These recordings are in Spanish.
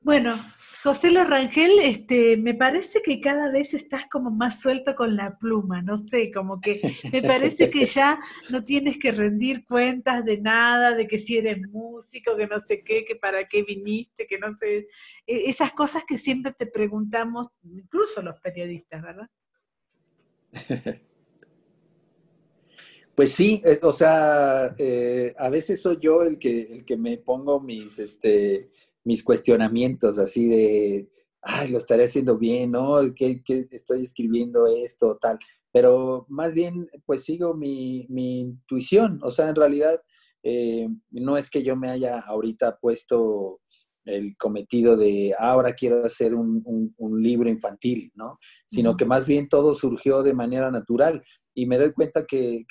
Bueno, José Lorangel, este, me parece que cada vez estás como más suelto con la pluma, no sé, como que me parece que ya no tienes que rendir cuentas de nada, de que si eres músico, que no sé qué, que para qué viniste, que no sé, e, esas cosas que siempre te preguntamos, incluso los periodistas, ¿verdad? Pues sí, eh, o sea, eh, a veces soy yo el que, el que me pongo mis, este, mis cuestionamientos así de, ay, lo estaré haciendo bien, ¿no? ¿Qué, estoy escribiendo esto, tal? Pero más bien, pues sigo mi, intuición, o sea, en realidad eh, no es que yo me haya ahorita puesto el cometido de ah, ahora quiero hacer un, libro infantil, ¿no? Sino que más bien todo surgió de manera natural y me doy cuenta que,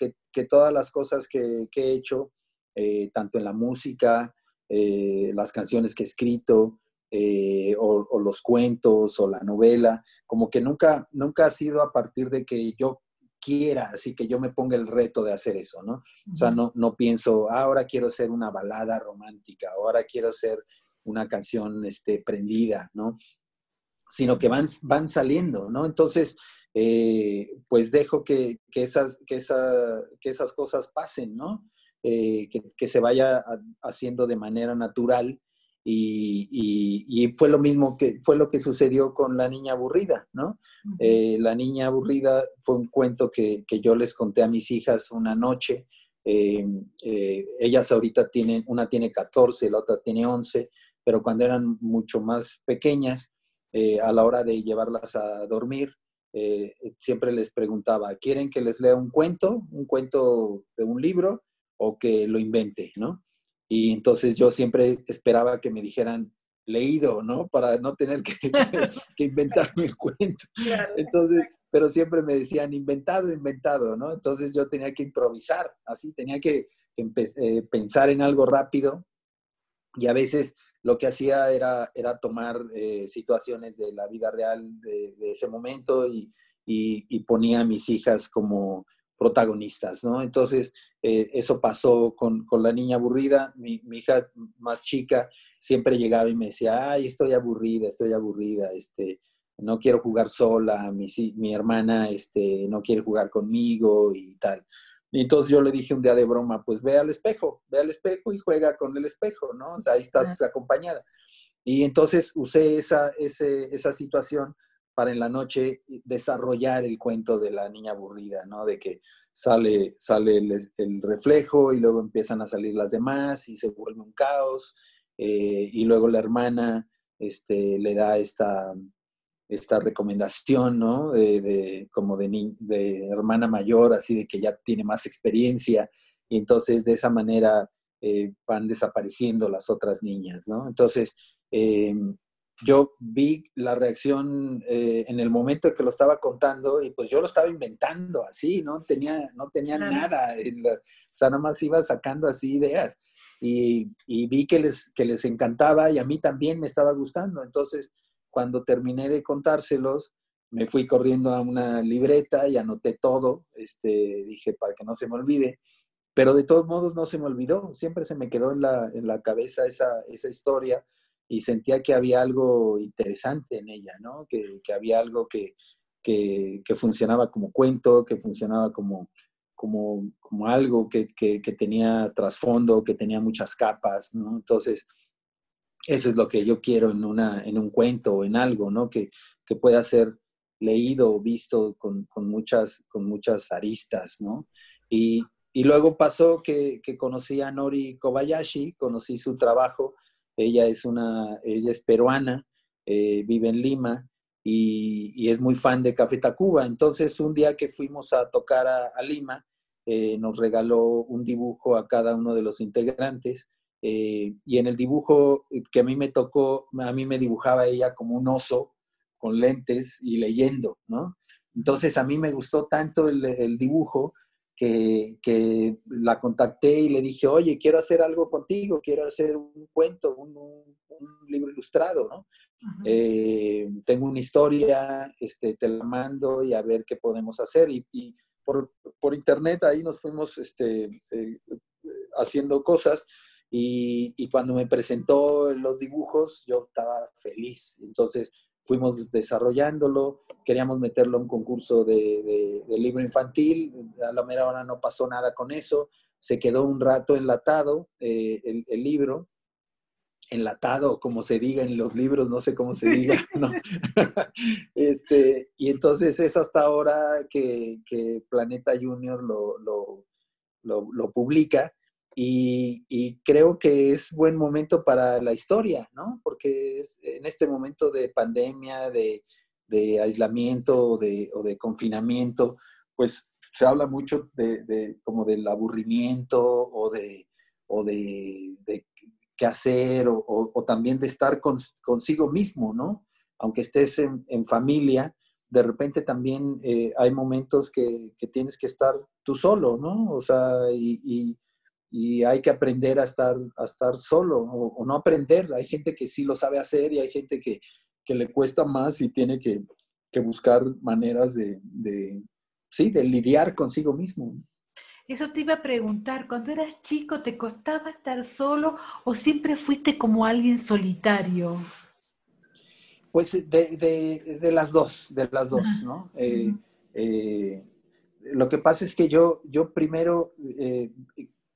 todas las cosas que, he hecho, eh, tanto en la música, eh, las canciones que he escrito, eh, o, los cuentos, o la novela, como que nunca, nunca ha sido a partir de que yo quiera, así que yo me ponga el reto de hacer eso, ¿no? O sea, no, no pienso, ah, ahora quiero hacer una balada romántica, ahora quiero hacer una canción este, prendida, ¿no? Sino que van, van saliendo, ¿no? Entonces, eh, pues dejo que, esas, que, que esas cosas pasen, ¿no? Eh, que, se vaya haciendo de manera natural. Y, fue lo mismo que fue lo que sucedió con La Niña Aburrida, ¿no? Eh, la Niña Aburrida fue un cuento que, yo les conté a mis hijas una noche. Eh, ellas ahorita tienen, una tiene 14, la otra tiene 11, pero cuando eran mucho más pequeñas, a la hora de llevarlas a dormir, siempre les preguntaba, ¿quieren que les lea un cuento? ¿Un cuento de un libro? O que lo invente, ¿no? Y entonces yo siempre esperaba que me dijeran leído, ¿no? Para no tener que, que inventarme el cuento. Entonces, pero siempre me decían inventado, inventado, ¿no? Entonces yo tenía que improvisar, así, tenía que, eh, pensar en algo rápido y a veces lo que hacía era, era tomar eh, situaciones de la vida real de, ese momento y, y, ponía a mis hijas como, protagonistas, ¿no? Entonces, eh, eso pasó con, la niña aburrida. Mi, hija más chica siempre llegaba y me decía, ay, estoy aburrida, estoy aburrida, este, no quiero jugar sola, mi, mi hermana este, no quiere jugar conmigo y tal. Y entonces yo le dije un día de broma, pues ve al espejo, ve al espejo y juega con el espejo, ¿no? O sea, ahí estás acompañada. Y entonces usé esa, esa situación para en la noche desarrollar el cuento de la niña aburrida, ¿no? De que sale, sale el, reflejo y luego empiezan a salir las demás y se vuelve un caos. Eh, y luego la hermana este, le da esta, esta recomendación, ¿no? De, como de, de, hermana mayor, así de que ya tiene más experiencia. Y entonces de esa manera eh, van desapareciendo las otras niñas, ¿no? Entonces, em, yo vi la reacción eh, en el momento en que lo estaba contando y pues yo lo estaba inventando así, no tenía, no tenía nada, o sea, nada más iba sacando así ideas y, vi que les, que les encantaba y a mí también me estaba gustando. Entonces, cuando terminé de contárselos, me fui corriendo a una libreta y anoté todo, este, dije, para que no se me olvide, pero de todos modos no se me olvidó, siempre se me quedó en la, en la cabeza esa, esa historia y sentía que había algo interesante en ella, ¿no? Que, había algo que, funcionaba como cuento, que funcionaba como, como, como algo que, tenía trasfondo, que tenía muchas capas, ¿no? Entonces, eso es lo que yo quiero en, una, en un cuento o en algo, ¿no? Que, pueda ser leído o visto con, muchas, con muchas aristas, ¿no? Y, y luego pasó que, que conocí a Nori Kobayashi, conocí su trabajo ella es, una, ella es peruana, eh, vive en Lima y, es muy fan de Café Tacuba. Entonces, un día que fuimos a tocar a, Lima, eh, nos regaló un dibujo a cada uno de los integrantes. Eh, y en el dibujo que a mí me tocó, a mí me dibujaba ella como un oso con lentes y leyendo, ¿no? Entonces a mí me gustó tanto el dibujo que, la contacté y le dije, oye, quiero hacer algo contigo, quiero hacer un cuento, un, libro ilustrado, ¿no? Eh, tengo una historia, este, te la mando y a ver qué podemos hacer. Y, por, internet ahí nos fuimos este, eh, haciendo cosas Y, y, cuando me presentó los dibujos, yo estaba feliz. Entonces fuimos desarrollándolo, queríamos meterlo a un concurso de, de, libro infantil, a la mera hora no pasó nada con eso, se quedó un rato enlatado eh, el, el, libro, enlatado, como se diga en los libros, no sé cómo se diga, ¿no? este, y entonces es hasta ahora que, que Planeta Junior lo, lo, lo, lo publica y, creo que es buen momento para la historia, ¿no? Porque es, en este momento de pandemia, de, aislamiento o de, confinamiento, pues se habla mucho de, como del aburrimiento o de, o de, qué hacer o, también de estar consigo mismo, ¿no? Aunque estés en, familia, de repente también eh, hay momentos que, tienes que estar tú solo, ¿no? O sea, y y hay que aprender a estar, a estar solo o, no aprender. Hay gente que sí lo sabe hacer y hay gente que, que le cuesta más y tiene que, que buscar maneras de, de, sí, de lidiar consigo mismo. Eso te iba a preguntar, cuando eras chico, ¿te costaba estar solo o siempre fuiste como alguien solitario? Pues de, de, de las dos, de las dos, ¿no? Eh, eh, lo que pasa es que yo, yo primero eh,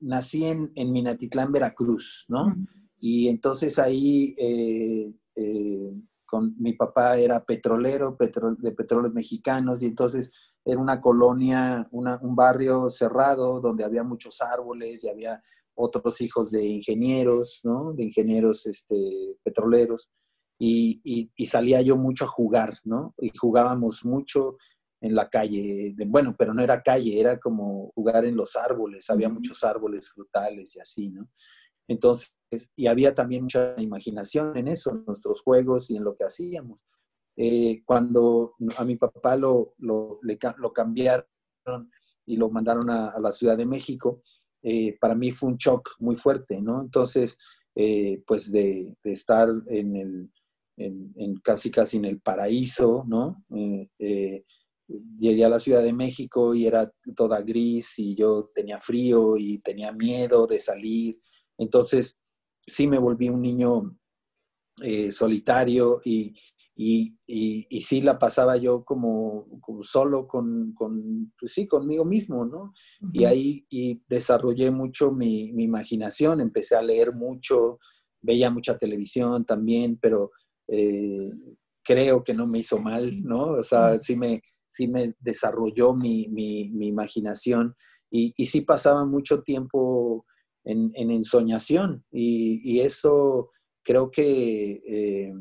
nací en, en, Minatitlán, Veracruz, ¿no? Y entonces ahí eh, eh, con, mi papá era petrolero de petróleos mexicanos y entonces era una colonia, un barrio cerrado donde había muchos árboles y había otros hijos de ingenieros, ¿no? De ingenieros este, petroleros. Y, y, salía yo mucho a jugar, ¿no? Y jugábamos mucho en la calle. Bueno, pero no era calle, era como jugar en los árboles, había muchos árboles frutales y así, ¿no? Entonces, y había también mucha imaginación en eso, en nuestros juegos y en lo que hacíamos. Eh, cuando a mi papá lo, lo, lo, cambiaron y lo mandaron a, la Ciudad de México, eh, para mí fue un shock muy fuerte, ¿no? Entonces, eh, pues de, de, estar en el, en, en, casi casi en el paraíso, ¿no? Llegué a la Ciudad de México y era toda gris y yo tenía frío y tenía miedo de salir. Entonces, sí me volví un niño eh, solitario y, y, y, sí la pasaba yo como, solo con, con pues sí, conmigo mismo, ¿no? Y ahí y desarrollé mucho mi, mi, imaginación, empecé a leer mucho, veía mucha televisión también, pero eh, creo que no me hizo mal, ¿no? O sea, sí me, sí me desarrolló mi, imaginación y, y, sí pasaba mucho tiempo en, en ensoñación y, eso creo que eh,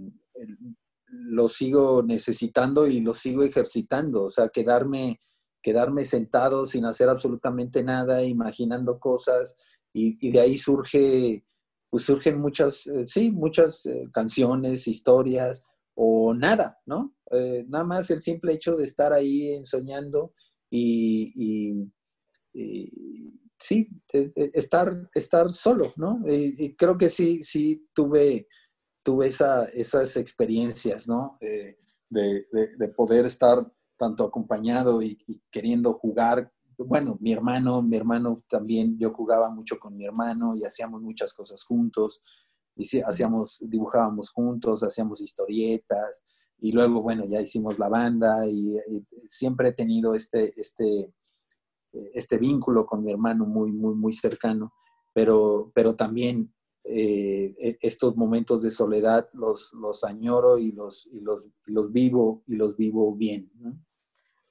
lo sigo necesitando y lo sigo ejercitando, o sea, quedarme, quedarme sentado sin hacer absolutamente nada, imaginando cosas y, de ahí surge, pues surgen muchas, eh, sí, muchas eh, canciones, historias o nada, ¿no? Eh, nada más el simple hecho de estar ahí ensoñando y, sí, e, e, estar, estar solo, ¿no? Y, creo que sí, sí tuve, tuve esas experiencias, ¿no? de, poder estar tanto acompañado y, queriendo jugar. Bueno, mi hermano, mi hermano también, yo jugaba mucho con mi hermano y hacíamos muchas cosas juntos. Y hacíamos, dibujábamos juntos, hacíamos historietas, y luego, bueno, ya hicimos la banda y, siempre he tenido este, este, este vínculo con mi hermano muy, muy, muy cercano, pero, pero también eh, e, estos momentos de soledad los, los añoro y los, y los, los vivo y los vivo bien.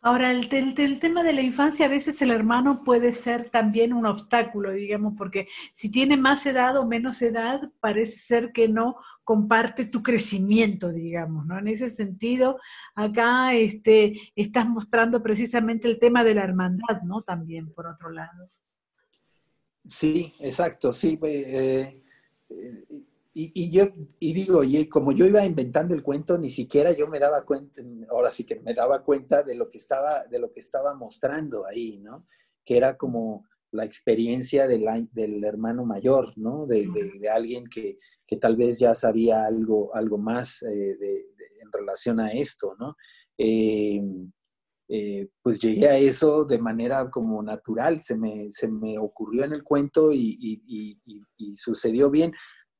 Ahora, el, tema de la infancia, a veces el hermano puede ser también un obstáculo, digamos, porque si tiene más edad o menos edad, parece ser que no comparte tu crecimiento, digamos, ¿no? En ese sentido, acá este, estás mostrando precisamente el tema de la hermandad, ¿no? También, por otro lado. Sí, exacto, sí. Eh, eh, y, yo, y digo, y como yo iba inventando el cuento, ni siquiera yo me daba cuenta, ahora sí que me daba cuenta de lo que estaba, de lo que estaba mostrando ahí, ¿no? Que era como la experiencia del, del hermano mayor, ¿no? De, de, alguien que, que, tal vez ya sabía algo, algo más eh, en relación a esto, ¿no? Eh, pues llegué a eso de manera como natural, se me, se me ocurrió en el cuento y, sucedió bien.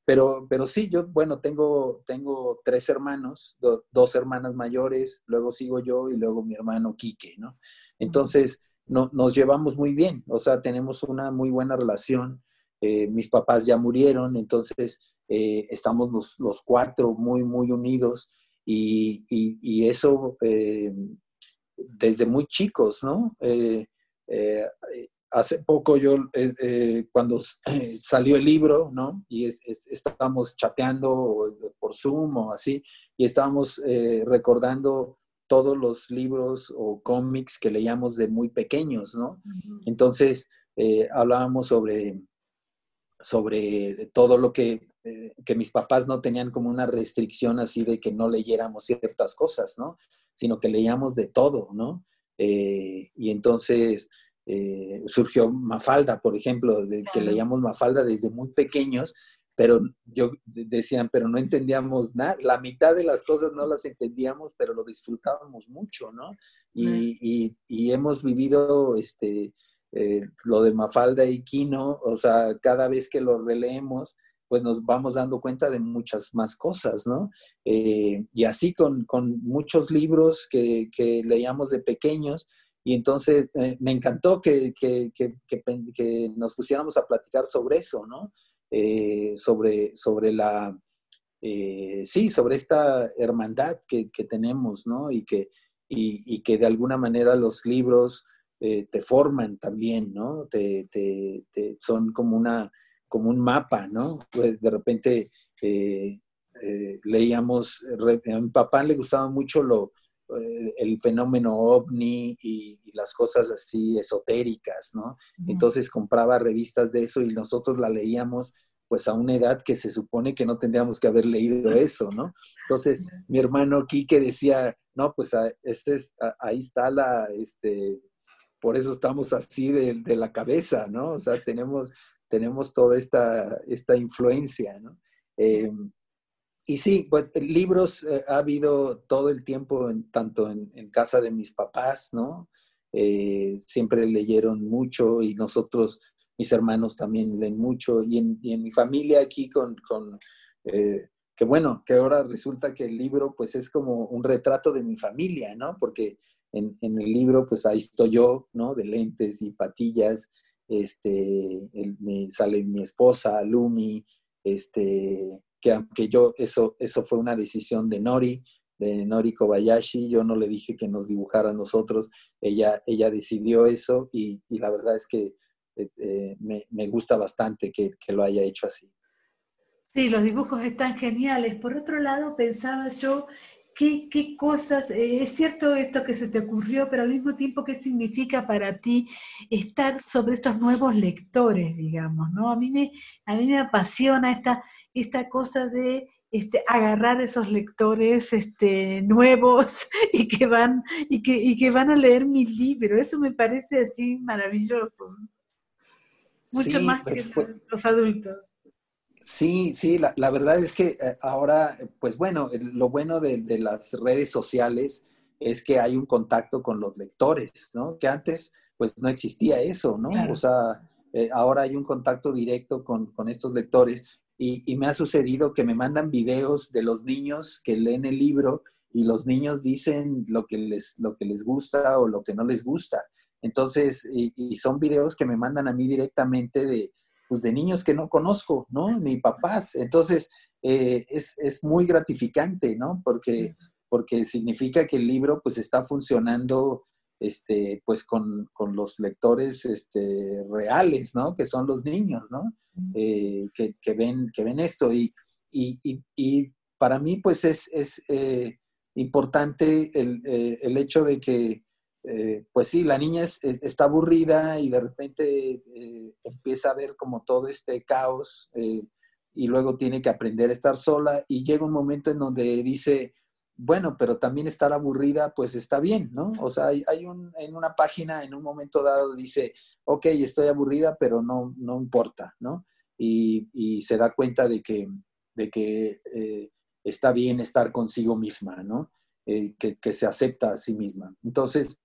Pero, pero sí, yo, bueno, tengo, tengo tres hermanos, dos hermanas mayores, luego sigo yo y luego mi hermano Quique, ¿no? Entonces, no, nos llevamos muy bien, o sea, tenemos una muy buena relación. Eh, mis papás ya murieron, entonces eh, estamos los, cuatro muy, muy unidos y, y, eso eh, desde muy chicos, ¿no? Hace poco yo, cuando salió el libro, ¿no? Y estábamos chateando por Zoom o así, y estábamos recordando todos los libros o cómics que leíamos de muy pequeños, ¿no? Entonces, eh, hablábamos sobre, sobre todo lo que, eh, que mis papás no tenían como una restricción así de que no leyéramos ciertas cosas, ¿no? Sino que leíamos de todo, ¿no? Eh, y entonces surgió Mafalda, por ejemplo, de que leíamos Mafalda desde muy pequeños pero yo decían, pero no entendíamos nada, la mitad de las cosas no las entendíamos, pero lo disfrutábamos mucho, ¿no? Y, y, hemos vivido este, eh, lo de Mafalda y Kino, o sea, cada vez que lo releemos, pues nos vamos dando cuenta de muchas más cosas, ¿no? Eh, y así con, con, muchos libros que, que, leíamos de pequeños, y entonces eh, me encantó que, que, que, nos pusiéramos a platicar sobre eso, ¿no? Eh, sobre, sobre la, eh, sí, sobre esta hermandad que, tenemos, ¿no? Y que, y, que de alguna manera los libros te forman también, ¿no? Te, son como, una, como un mapa, ¿no? Pues de repente leíamos, a mi papá le gustaba mucho lo, el fenómeno ovni y, las cosas así esotéricas, ¿no? Entonces compraba revistas de eso y nosotros la leíamos pues a una edad que se supone que no tendríamos que haber leído eso, ¿no? Entonces, mi hermano Quique decía, no, pues este es, ahí está la, este, por eso estamos así de, la cabeza, ¿no? O sea, tenemos, tenemos toda esta, esta influencia, ¿no? Y sí, pues libros eh, ha habido todo el tiempo, en, tanto en, casa de mis papás, ¿no? Eh, siempre leyeron mucho y nosotros, mis hermanos también leen mucho y en, mi familia aquí con, con eh, que bueno, que ahora resulta que el libro pues es como un retrato de mi familia, ¿no? Porque en, el libro pues ahí estoy yo, ¿no? De lentes y patillas, este, me sale mi esposa, Lumi, este, que aunque yo, eso, eso fue una decisión de Nori, de Nori Kobayashi, yo no le dije que nos dibujara a nosotros, ella, ella decidió eso y, la verdad es que eh, eh, me, gusta bastante que, lo haya hecho así. Sí, los dibujos están geniales. Por otro lado, pensaba yo ¿Qué, qué, cosas, eh, es cierto esto que se te ocurrió, pero al mismo tiempo, ¿qué significa para ti estar sobre estos nuevos lectores, digamos? ¿no? A, mí me, a mí me apasiona esta, esta cosa de este, agarrar esos lectores este, nuevos y que, van, y, que, y que van a leer mi libro. Eso me parece así maravilloso. Mucho más que los adultos. Sí, sí, la, verdad es que eh, ahora, pues bueno, lo bueno de, las redes sociales es que hay un contacto con los lectores, ¿no? Que antes, pues no existía eso, ¿no? O sea, eh, ahora hay un contacto directo con, estos lectores y, me ha sucedido que me mandan videos de los niños que leen el libro y los niños dicen lo que les, lo que les gusta o lo que no les gusta. Entonces, y son videos que me mandan a mí directamente de, pues, de niños que no conozco, ¿no? Ni papás. Entonces, eh, es, muy gratificante, ¿no? Porque, porque significa que el libro pues está funcionando este, pues con, los lectores este, reales, ¿no? Que son los niños, ¿no? Eh, que, ven, que ven esto. Y, y, para mí pues es, es eh, importante el, el, hecho de que eh, pues sí, la niña está aburrida y de repente eh, empieza a ver como todo este caos eh, y luego tiene que aprender a estar sola y llega un momento en donde dice, bueno, pero también estar aburrida pues está bien, ¿no? O sea, hay, un, en una página en un momento dado dice, ok, estoy aburrida, pero no, no importa, ¿no? Y, se da cuenta de que, de que está bien estar consigo misma, ¿no? que, que se acepta a sí misma. Entonces,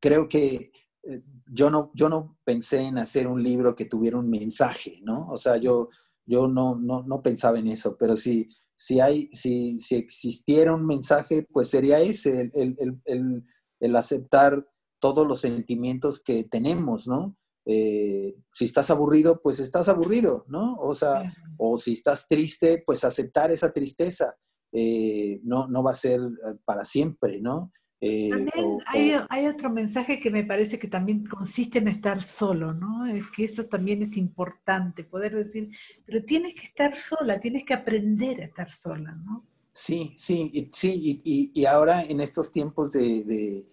creo que eh, yo no, yo no pensé en hacer un libro que tuviera un mensaje, ¿no? O sea, yo, yo no, no, no pensaba en eso, pero si, si, hay, si, si existiera un mensaje, pues sería ese, el, el, el, el aceptar todos los sentimientos que tenemos, ¿no? Eh, si estás aburrido, pues estás aburrido, ¿no? O sea, o si estás triste, pues aceptar esa tristeza. Eh, no, no va a ser para siempre, ¿no? Eh, también hay, otro mensaje que me parece que también consiste en estar solo, ¿no? Es que eso también es importante, poder decir, pero tienes que estar sola, tienes que aprender a estar sola, ¿no? Sí, sí, sí, y, ahora en estos tiempos de,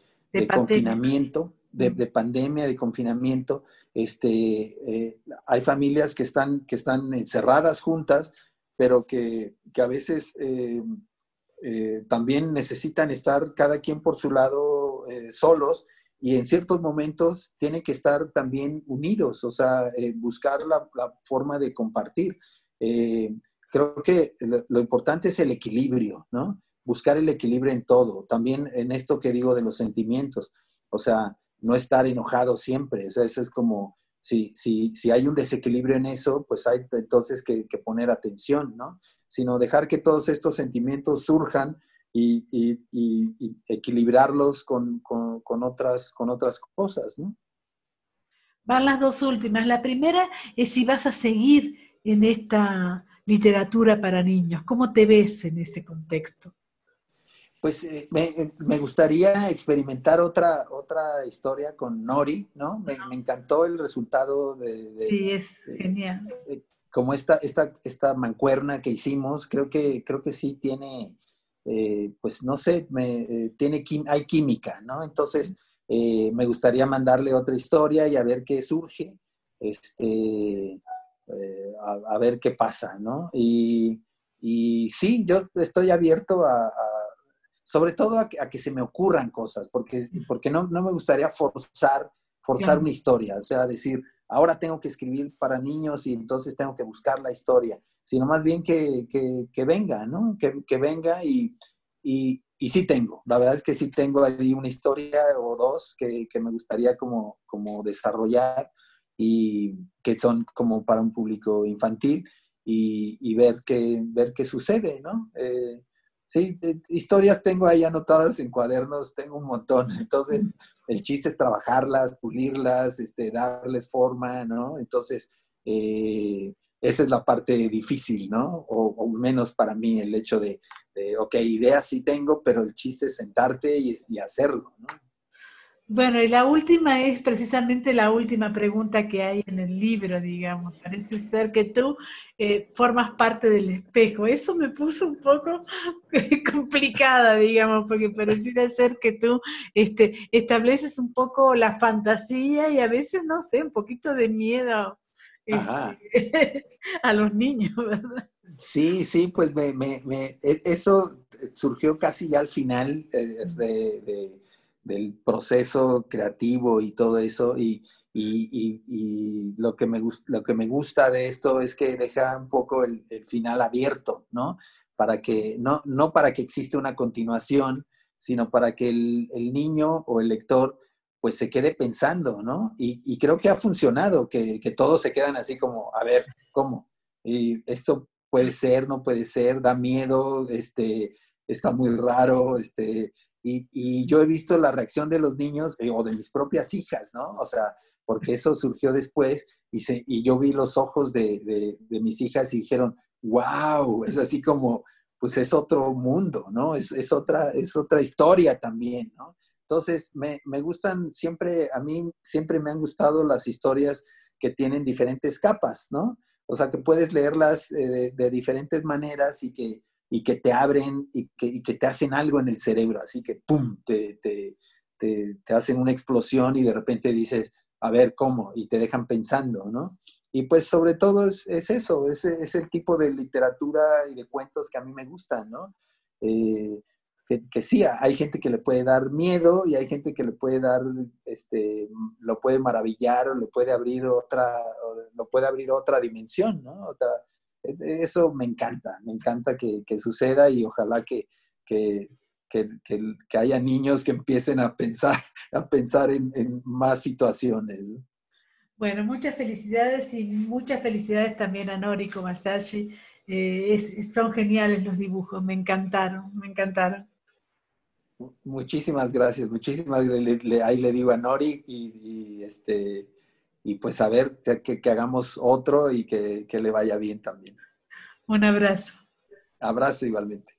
confinamiento, de, pandemia, de confinamiento, este, eh, hay familias que están, que están encerradas juntas, pero que, a veces eh, eh, también necesitan estar cada quien por su lado eh, solos y en ciertos momentos tienen que estar también unidos, o sea, eh, buscar la, forma de compartir. creo que lo, importante es el equilibrio, ¿no? Buscar el equilibrio en todo, también en esto que digo de los sentimientos, o sea, no estar enojado siempre, o sea, eso es como, si, si, si hay un desequilibrio en eso, pues hay entonces que, que poner atención, ¿no? Sino dejar que todos estos sentimientos surjan y, equilibrarlos con, otras, con otras cosas. ¿no? Van las dos últimas. La primera es si vas a seguir en esta literatura para niños. ¿Cómo te ves en ese contexto? Pues eh, me, gustaría experimentar otra, otra historia con Nori, ¿no? Me, encantó el resultado de... sí, es genial como esta, esta, esta mancuerna que hicimos, creo que, creo que sí tiene, eh, pues no sé, me, eh, tiene, hay química, ¿no? Entonces, eh, me gustaría mandarle otra historia y a ver qué surge, este, a, ver qué pasa, ¿no? Y, y, sí, yo estoy abierto a, sobre todo a que, se me ocurran cosas, porque, porque no, no me gustaría forzar, forzar una historia, o sea, decir, ahora tengo que escribir para niños y entonces tengo que buscar la historia, sino más bien que, venga, ¿no? Que, venga y, y, sí tengo, la verdad es que sí tengo ahí una historia o dos que, me gustaría como, como desarrollar y que son como para un público infantil y, ver, qué, ver qué sucede, ¿no? Eh, sí, historias tengo ahí anotadas en cuadernos, tengo un montón, entonces el chiste es trabajarlas, pulirlas, este, darles forma, ¿no? Entonces, eh, esa es la parte difícil, ¿no? O, menos para mí el hecho de, ok, ideas sí tengo, pero el chiste es sentarte y, y hacerlo, ¿no? Bueno, y la última es precisamente la última pregunta que hay en el libro, digamos. Parece ser que tú eh, formas parte del espejo. Eso me puso un poco complicada, digamos, porque pareciera ser que tú este, estableces un poco la fantasía y a veces, no sé, un poquito de miedo este, a los niños, ¿verdad? Sí, sí, pues me, me, me, e, eso surgió casi ya al final eh, de del proceso creativo y todo eso. Y, lo, que me, lo que me gusta de esto es que deja un poco el, final abierto, ¿no? Para que, no, no para que exista una continuación, sino para que el, niño o el lector pues se quede pensando, ¿no? Y, creo que ha funcionado, que, que, todos se quedan así como, a ver, ¿cómo? Y esto puede ser, no puede ser, da miedo, este, está muy raro, este, y, yo he visto la reacción de los niños eh, o de mis propias hijas, ¿no? O sea, porque eso surgió después y, yo vi los ojos de, mis hijas y dijeron, wow, es así como, pues es otro mundo, ¿no? Es, es, otra, es otra historia también, ¿no? Entonces, me, me, gustan siempre, a mí siempre me han gustado las historias que tienen diferentes capas, ¿no? O sea, que puedes leerlas eh, de diferentes maneras y que y que te abren y que, que, te hacen algo en el cerebro, así que ¡pum! Te, te, te, hacen una explosión y de repente dices, a ver cómo, y te dejan pensando, ¿no? Y pues sobre todo es, es eso, es, es, el tipo de literatura y de cuentos que a mí me gustan, ¿no? Eh, que, que, sí, hay gente que le puede dar miedo y hay gente que le puede dar, este, lo puede maravillar o le puede abrir otra, lo puede abrir otra dimensión, ¿no? Otra, eso me encanta, me encanta que, suceda y ojalá que, que, haya niños que empiecen a pensar, a pensar en, más situaciones. Bueno, muchas felicidades y muchas felicidades también a Noriko Masashi. Eh, son geniales los dibujos, me encantaron, me encantaron. Muchísimas gracias, muchísimas ahí le digo a Nori y, este y pues a ver que, que hagamos otro y que, que le vaya bien también. Un abrazo. Abrazo igualmente.